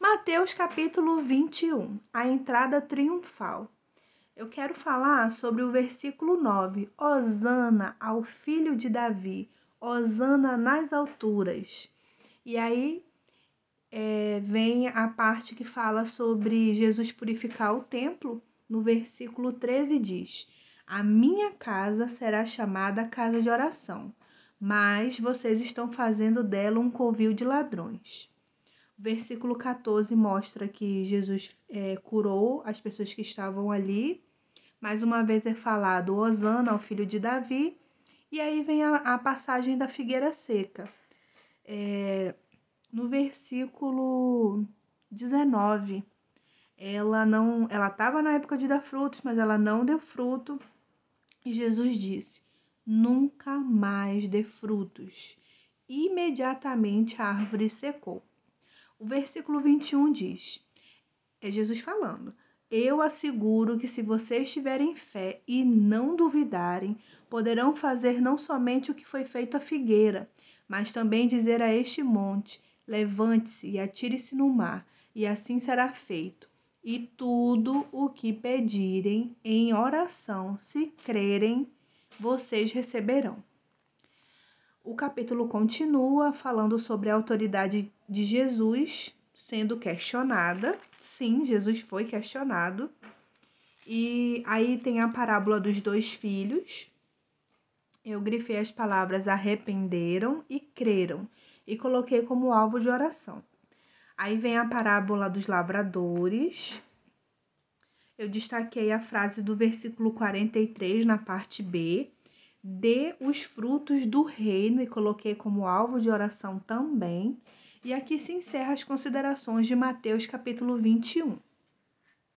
Mateus capítulo 21, a entrada triunfal. Eu quero falar sobre o versículo 9: Hosana ao filho de Davi, Hosana nas alturas. E aí é, vem a parte que fala sobre Jesus purificar o templo. No versículo 13 diz: A minha casa será chamada casa de oração, mas vocês estão fazendo dela um covil de ladrões. O versículo 14 mostra que Jesus é, curou as pessoas que estavam ali. Mais uma vez é falado Osana ao filho de Davi. E aí vem a, a passagem da figueira seca. É, no versículo 19, ela não, ela estava na época de dar frutos, mas ela não deu fruto. E Jesus disse: Nunca mais dê frutos. Imediatamente a árvore secou. O versículo 21 diz: é Jesus falando. Eu asseguro que se vocês tiverem fé e não duvidarem, poderão fazer não somente o que foi feito à figueira, mas também dizer a este monte: levante-se e atire-se no mar, e assim será feito. E tudo o que pedirem em oração, se crerem, vocês receberão. O capítulo continua falando sobre a autoridade de Jesus sendo questionada. Sim, Jesus foi questionado. E aí tem a parábola dos dois filhos. Eu grifei as palavras arrependeram e creram e coloquei como alvo de oração. Aí vem a parábola dos lavradores. Eu destaquei a frase do versículo 43 na parte B, dê os frutos do reino e coloquei como alvo de oração também. E aqui se encerra as considerações de Mateus capítulo 21.